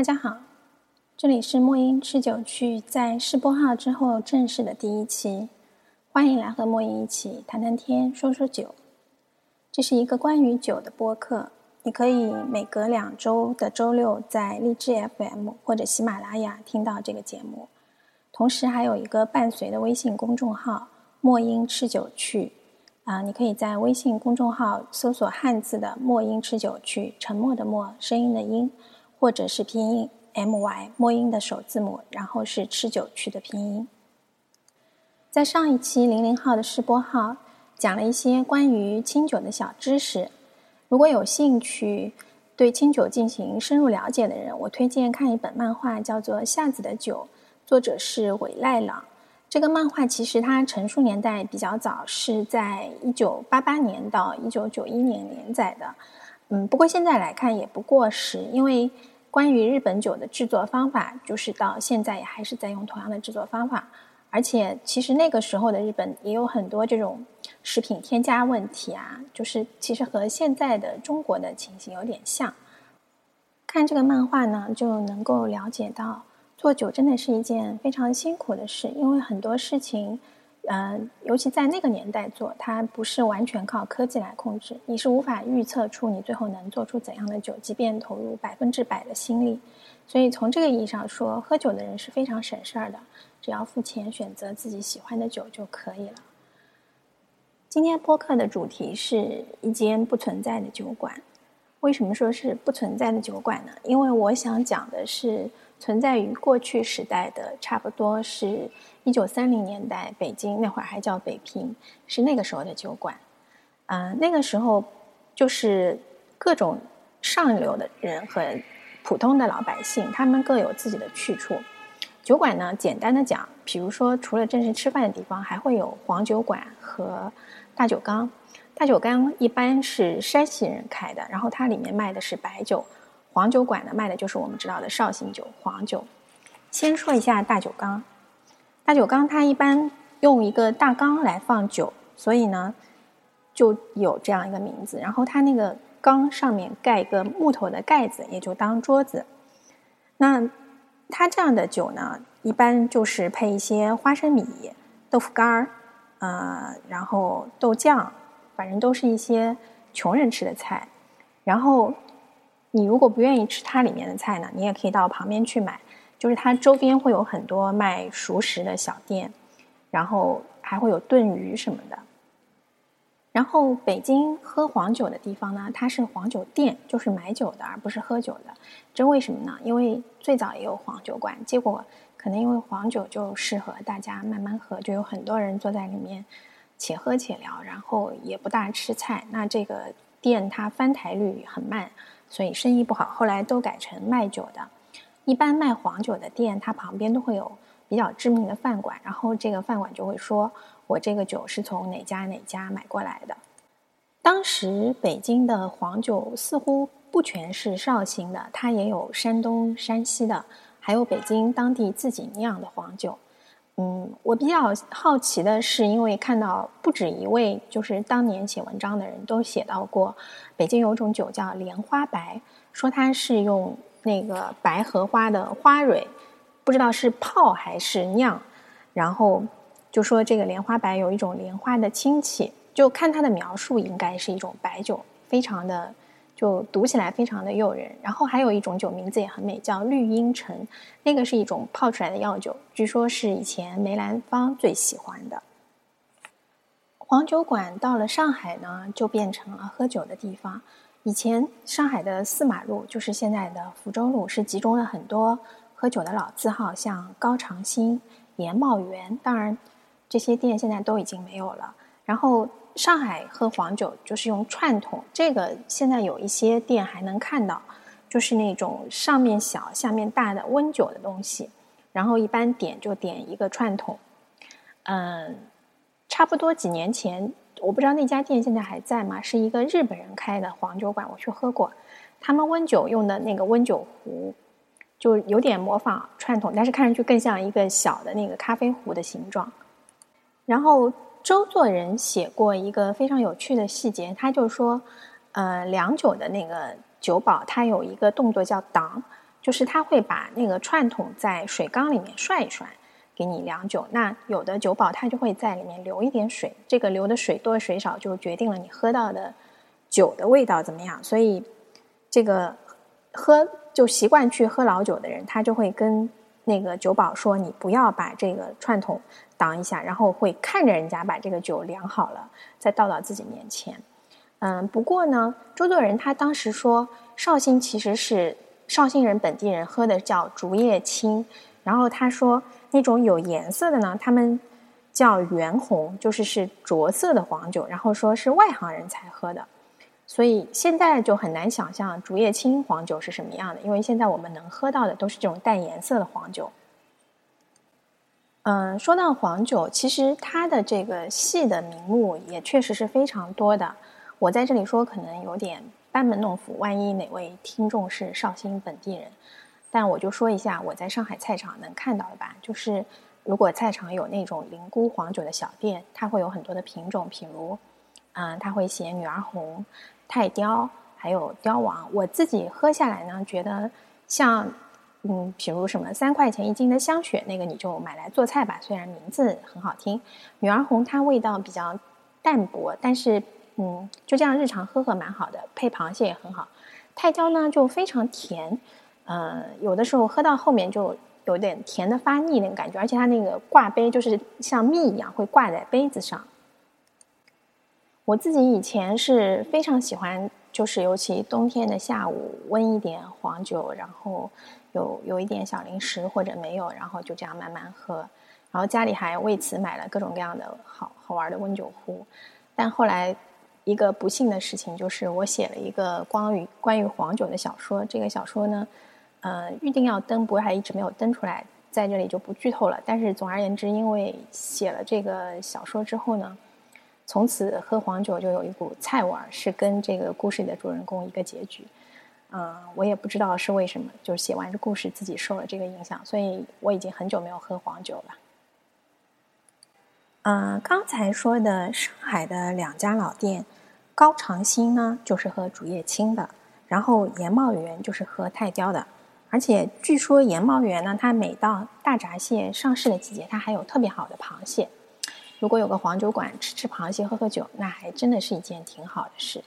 大家好，这里是墨音吃酒趣在试播号之后正式的第一期，欢迎来和墨音一起谈谈天、说说酒。这是一个关于酒的播客，你可以每隔两周的周六在荔枝 FM 或者喜马拉雅听到这个节目，同时还有一个伴随的微信公众号“墨音吃酒趣”。啊，你可以在微信公众号搜索汉字的“墨音吃酒趣”，沉默的默，声音的音，或者是拼音 my 墨音的首字母，然后是吃酒曲的拼音。在上一期零零号的试播号讲了一些关于清酒的小知识，如果有兴趣对清酒进行深入了解的人，我推荐看一本漫画，叫做《夏子的酒》，作者是尾赖朗。这个漫画其实它成书年代比较早，是在一九八八年到一九九一年连载的。嗯，不过现在来看也不过时，因为关于日本酒的制作方法，就是到现在也还是在用同样的制作方法。而且其实那个时候的日本也有很多这种食品添加问题啊，就是其实和现在的中国的情形有点像。看这个漫画呢，就能够了解到。做酒真的是一件非常辛苦的事，因为很多事情，呃，尤其在那个年代做，它不是完全靠科技来控制，你是无法预测出你最后能做出怎样的酒，即便投入百分之百的心力。所以从这个意义上说，喝酒的人是非常省事儿的，只要付钱选择自己喜欢的酒就可以了。今天播客的主题是一间不存在的酒馆。为什么说是不存在的酒馆呢？因为我想讲的是。存在于过去时代的，差不多是一九三零年代北京那会儿还叫北平，是那个时候的酒馆。嗯，那个时候就是各种上流的人和普通的老百姓，他们各有自己的去处。酒馆呢，简单的讲，比如说除了正式吃饭的地方，还会有黄酒馆和大酒缸。大酒缸一般是山西人开的，然后它里面卖的是白酒。黄酒馆呢，卖的就是我们知道的绍兴酒、黄酒。先说一下大酒缸，大酒缸它一般用一个大缸来放酒，所以呢就有这样一个名字。然后它那个缸上面盖一个木头的盖子，也就当桌子。那它这样的酒呢，一般就是配一些花生米、豆腐干儿，呃，然后豆酱，反正都是一些穷人吃的菜。然后你如果不愿意吃它里面的菜呢，你也可以到旁边去买，就是它周边会有很多卖熟食的小店，然后还会有炖鱼什么的。然后北京喝黄酒的地方呢，它是黄酒店，就是买酒的，而不是喝酒的。这为什么呢？因为最早也有黄酒馆，结果可能因为黄酒就适合大家慢慢喝，就有很多人坐在里面且喝且聊，然后也不大吃菜。那这个店它翻台率很慢。所以生意不好，后来都改成卖酒的。一般卖黄酒的店，它旁边都会有比较知名的饭馆，然后这个饭馆就会说：“我这个酒是从哪家哪家买过来的。”当时北京的黄酒似乎不全是绍兴的，它也有山东、山西的，还有北京当地自己酿的黄酒。嗯，我比较好奇的是，因为看到不止一位，就是当年写文章的人都写到过，北京有种酒叫莲花白，说它是用那个白荷花的花蕊，不知道是泡还是酿，然后就说这个莲花白有一种莲花的清气，就看它的描述，应该是一种白酒，非常的。就读起来非常的诱人，然后还有一种酒名字也很美，叫绿茵城，那个是一种泡出来的药酒，据说是以前梅兰芳最喜欢的。黄酒馆到了上海呢，就变成了喝酒的地方。以前上海的四马路，就是现在的福州路，是集中了很多喝酒的老字号，像高长兴、严茂园，当然这些店现在都已经没有了。然后。上海喝黄酒就是用串桶，这个现在有一些店还能看到，就是那种上面小、下面大的温酒的东西。然后一般点就点一个串桶。嗯，差不多几年前，我不知道那家店现在还在吗？是一个日本人开的黄酒馆，我去喝过。他们温酒用的那个温酒壶，就有点模仿串桶，但是看上去更像一个小的那个咖啡壶的形状。然后。周作人写过一个非常有趣的细节，他就说，呃，良酒的那个酒保，他有一个动作叫挡，就是他会把那个串筒在水缸里面涮一涮，给你量酒。那有的酒保他就会在里面留一点水，这个留的水多水少就决定了你喝到的酒的味道怎么样。所以这个喝就习惯去喝老酒的人，他就会跟那个酒保说：“你不要把这个串筒挡一下。”然后会看着人家把这个酒量好了，再倒到自己面前。嗯，不过呢，周作人他当时说，绍兴其实是绍兴人本地人喝的叫竹叶青，然后他说那种有颜色的呢，他们叫原红，就是是着色的黄酒，然后说是外行人才喝的，所以现在就很难想象竹叶青黄酒是什么样的，因为现在我们能喝到的都是这种带颜色的黄酒。嗯，说到黄酒，其实它的这个细的名目也确实是非常多的。我在这里说可能有点班门弄斧，万一哪位听众是绍兴本地人，但我就说一下我在上海菜场能看到的吧。就是如果菜场有那种灵菇黄酒的小店，它会有很多的品种，比如，嗯，它会写女儿红、泰雕，还有雕王。我自己喝下来呢，觉得像，嗯，比如什么三块钱一斤的香雪，那个你就买来做菜吧，虽然名字很好听。女儿红它味道比较淡薄，但是。嗯，就这样日常喝喝蛮好的，配螃蟹也很好。泰雕呢就非常甜，呃，有的时候喝到后面就有点甜的发腻那种感觉，而且它那个挂杯就是像蜜一样会挂在杯子上。我自己以前是非常喜欢，就是尤其冬天的下午，温一点黄酒，然后有有一点小零食或者没有，然后就这样慢慢喝。然后家里还为此买了各种各样的好好玩的温酒壶，但后来。一个不幸的事情就是，我写了一个关于关于黄酒的小说。这个小说呢，呃，预定要登，不过还一直没有登出来，在这里就不剧透了。但是总而言之，因为写了这个小说之后呢，从此喝黄酒就有一股菜味儿，是跟这个故事里的主人公一个结局。嗯，我也不知道是为什么，就是写完这故事自己受了这个影响，所以我已经很久没有喝黄酒了。嗯，刚才说的上海的两家老店，高长兴呢就是喝竹叶青的，然后盐茂园就是喝泰雕的。而且据说盐茂园呢，它每到大闸蟹上市的季节，它还有特别好的螃蟹。如果有个黄酒馆吃吃螃蟹、喝喝酒，那还真的是一件挺好的事。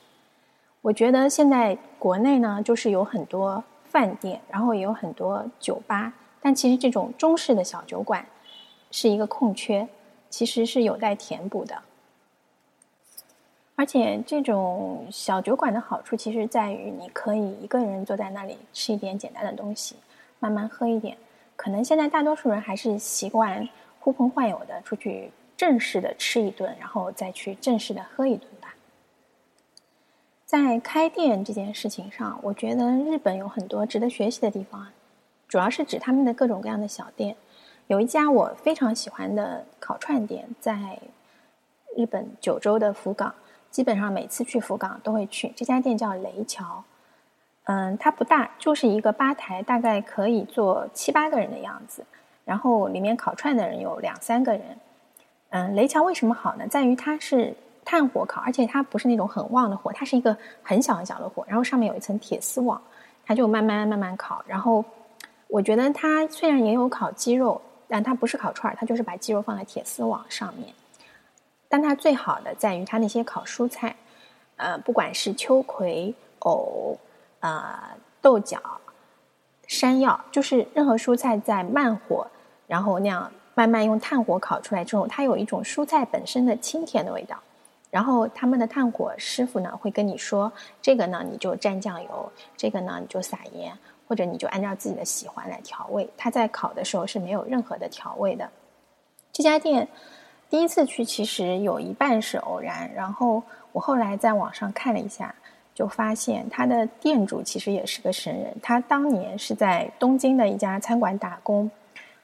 我觉得现在国内呢，就是有很多饭店，然后也有很多酒吧，但其实这种中式的小酒馆是一个空缺。其实是有待填补的，而且这种小酒馆的好处，其实在于你可以一个人坐在那里吃一点简单的东西，慢慢喝一点。可能现在大多数人还是习惯呼朋唤友的出去正式的吃一顿，然后再去正式的喝一顿吧。在开店这件事情上，我觉得日本有很多值得学习的地方，主要是指他们的各种各样的小店。有一家我非常喜欢的烤串店，在日本九州的福冈，基本上每次去福冈都会去。这家店叫雷桥，嗯，它不大，就是一个吧台，大概可以坐七八个人的样子。然后里面烤串的人有两三个人。嗯，雷桥为什么好呢？在于它是炭火烤，而且它不是那种很旺的火，它是一个很小很小的火，然后上面有一层铁丝网，它就慢慢慢慢烤。然后我觉得它虽然也有烤鸡肉。但它不是烤串儿，它就是把鸡肉放在铁丝网上面。但它最好的在于它那些烤蔬菜，呃，不管是秋葵、藕、呃豆角、山药，就是任何蔬菜在慢火，然后那样慢慢用炭火烤出来之后，它有一种蔬菜本身的清甜的味道。然后他们的炭火师傅呢会跟你说，这个呢你就蘸酱油，这个呢你就撒盐。或者你就按照自己的喜欢来调味，它在烤的时候是没有任何的调味的。这家店第一次去，其实有一半是偶然，然后我后来在网上看了一下，就发现他的店主其实也是个神人。他当年是在东京的一家餐馆打工，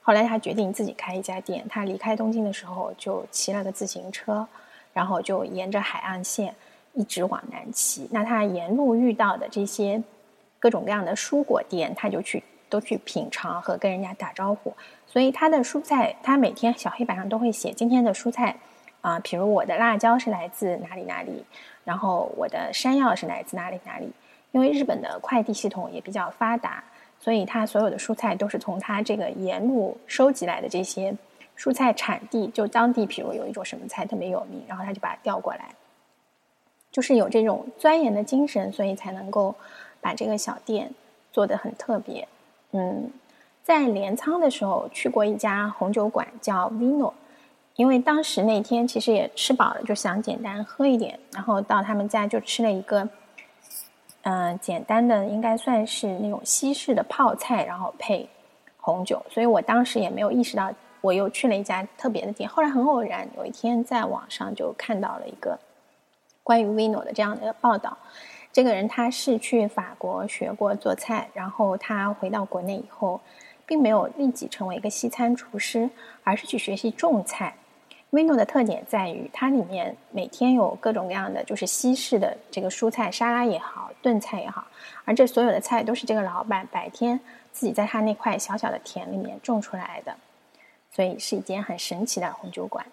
后来他决定自己开一家店。他离开东京的时候就骑了个自行车，然后就沿着海岸线一直往南骑。那他沿路遇到的这些。各种各样的蔬果店，他就去都去品尝和跟人家打招呼。所以他的蔬菜，他每天小黑板上都会写今天的蔬菜啊，比如我的辣椒是来自哪里哪里，然后我的山药是来自哪里哪里。因为日本的快递系统也比较发达，所以他所有的蔬菜都是从他这个沿路收集来的这些蔬菜产地，就当地，比如有一种什么菜特别有名，然后他就把它调过来，就是有这种钻研的精神，所以才能够把这个小店做得很特别。嗯，在镰仓的时候去过一家红酒馆，叫 Vino，因为当时那天其实也吃饱了，就想简单喝一点，然后到他们家就吃了一个。嗯，简单的应该算是那种西式的泡菜，然后配红酒。所以我当时也没有意识到，我又去了一家特别的店。后来很偶然，有一天在网上就看到了一个关于 Vino 的这样的一个报道。这个人他是去法国学过做菜，然后他回到国内以后，并没有立即成为一个西餐厨师，而是去学习种菜。Vino 的特点在于，它里面每天有各种各样的，就是西式的这个蔬菜沙拉也好，炖菜也好，而这所有的菜都是这个老板白天自己在他那块小小的田里面种出来的，所以是一间很神奇的红酒馆。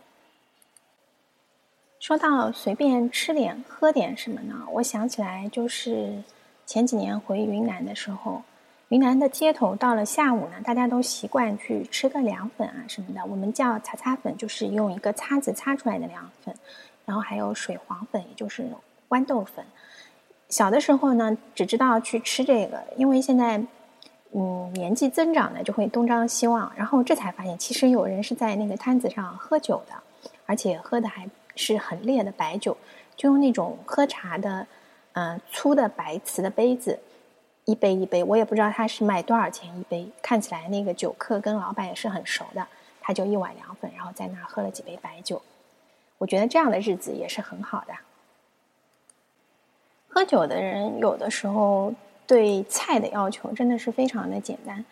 说到随便吃点喝点什么呢？我想起来就是前几年回云南的时候。云南的街头，到了下午呢，大家都习惯去吃个凉粉啊什么的。我们叫擦擦粉，就是用一个擦子擦出来的凉粉。然后还有水黄粉，也就是豌豆粉。小的时候呢，只知道去吃这个，因为现在嗯年纪增长呢，就会东张西望。然后这才发现，其实有人是在那个摊子上喝酒的，而且喝的还是很烈的白酒，就用那种喝茶的嗯粗的白瓷的杯子。一杯一杯，我也不知道他是卖多少钱一杯。看起来那个酒客跟老板也是很熟的，他就一碗凉粉，然后在那喝了几杯白酒。我觉得这样的日子也是很好的。喝酒的人有的时候对菜的要求真的是非常的简单。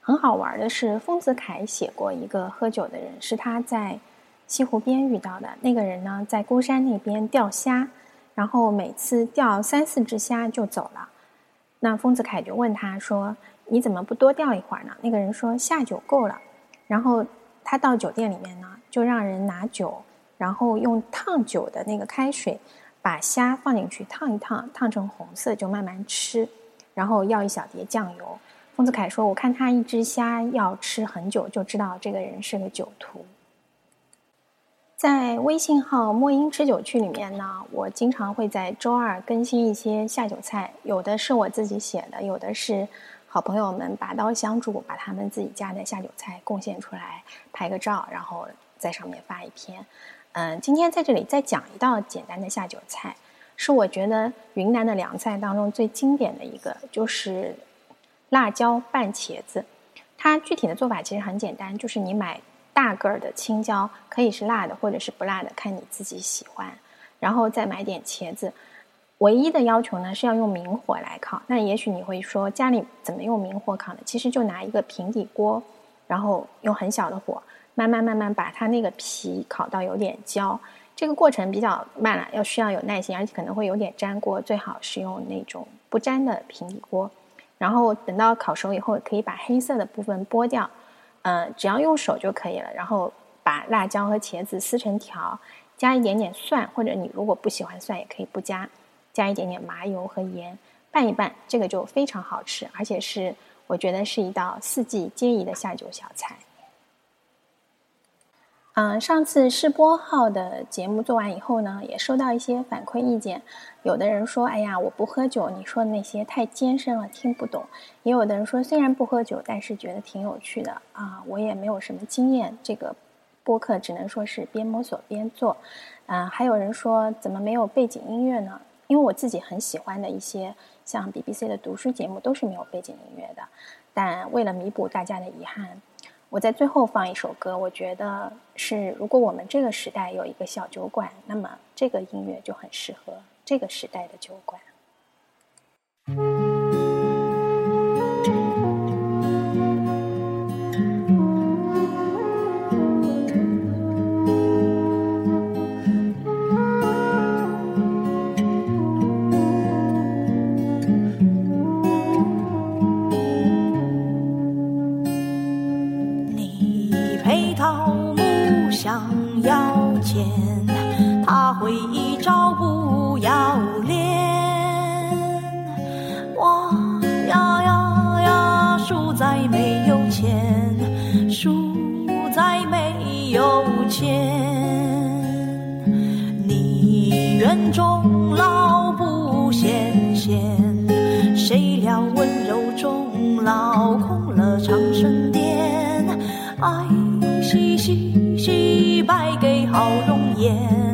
很好玩的是，丰子恺写过一个喝酒的人，是他在西湖边遇到的。那个人呢，在孤山那边钓虾，然后每次钓三四只虾就走了。那丰子恺就问他说：“你怎么不多钓一会儿呢？”那个人说：“下酒够了。”然后他到酒店里面呢，就让人拿酒，然后用烫酒的那个开水把虾放进去烫一烫，烫成红色就慢慢吃，然后要一小碟酱油。丰子恺说：“我看他一只虾要吃很久，就知道这个人是个酒徒。”在微信号“墨音吃酒趣”里面呢，我经常会在周二更新一些下酒菜，有的是我自己写的，有的是好朋友们拔刀相助，把他们自己家的下酒菜贡献出来，拍个照，然后在上面发一篇。嗯，今天在这里再讲一道简单的下酒菜，是我觉得云南的凉菜当中最经典的一个，就是辣椒拌茄子。它具体的做法其实很简单，就是你买。大个儿的青椒可以是辣的，或者是不辣的，看你自己喜欢。然后再买点茄子，唯一的要求呢是要用明火来烤。那也许你会说家里怎么用明火烤呢？其实就拿一个平底锅，然后用很小的火，慢慢慢慢把它那个皮烤到有点焦。这个过程比较慢了，要需要有耐心，而且可能会有点粘锅，最好是用那种不粘的平底锅。然后等到烤熟以后，可以把黑色的部分剥掉。嗯，只要用手就可以了。然后把辣椒和茄子撕成条，加一点点蒜，或者你如果不喜欢蒜也可以不加，加一点点麻油和盐，拌一拌，这个就非常好吃，而且是我觉得是一道四季皆宜的下酒小菜。嗯，上次试播号的节目做完以后呢，也收到一些反馈意见。有的人说：“哎呀，我不喝酒，你说的那些太艰深了，听不懂。”也有的人说：“虽然不喝酒，但是觉得挺有趣的啊。”我也没有什么经验，这个播客只能说是边摸索边做。嗯，还有人说：“怎么没有背景音乐呢？”因为我自己很喜欢的一些像 BBC 的读书节目都是没有背景音乐的。但为了弥补大家的遗憾。我在最后放一首歌，我觉得是，如果我们这个时代有一个小酒馆，那么这个音乐就很适合这个时代的酒馆。照不要脸。我呀呀呀，输在没有钱，输在没有钱。你愿终老不羡仙，谁料温柔终老空了长生殿。爱惜惜惜，败给好容颜。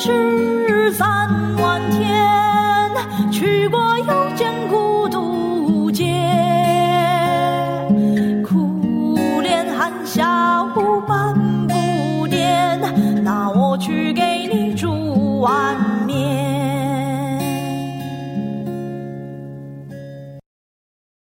是。